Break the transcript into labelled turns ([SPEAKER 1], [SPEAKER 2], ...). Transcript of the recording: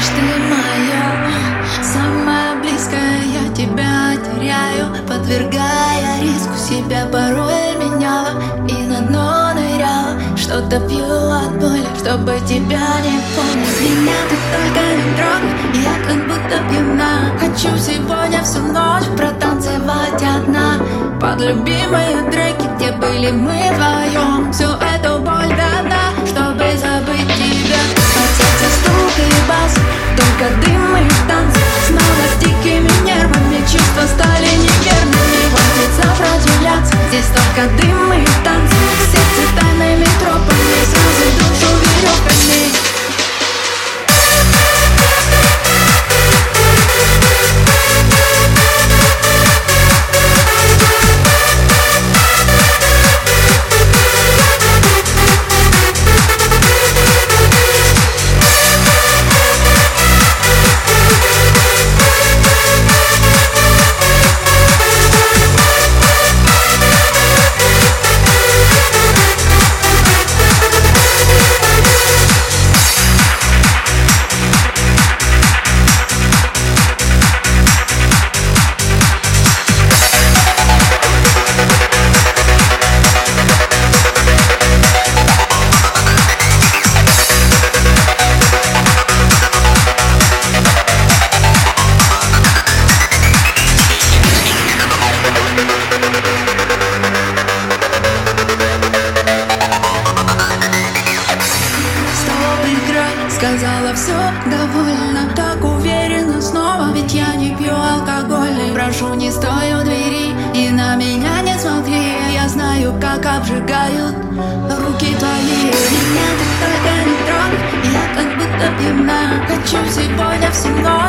[SPEAKER 1] теряешь ты моя. Самая близкая я тебя теряю Подвергая риску. Себя порой меняла И на дно ныряла. Что-то пью от боли, чтобы тебя не помнить. Меня ты только не трогай Я как будто пьяна. Хочу сегодня всю ночь протанцевать одна. Под любимые треки, где были мы вдвоем. Все моргают руки твои. Меня ты только не трогай, я как будто пьяна. Хочу сегодня всего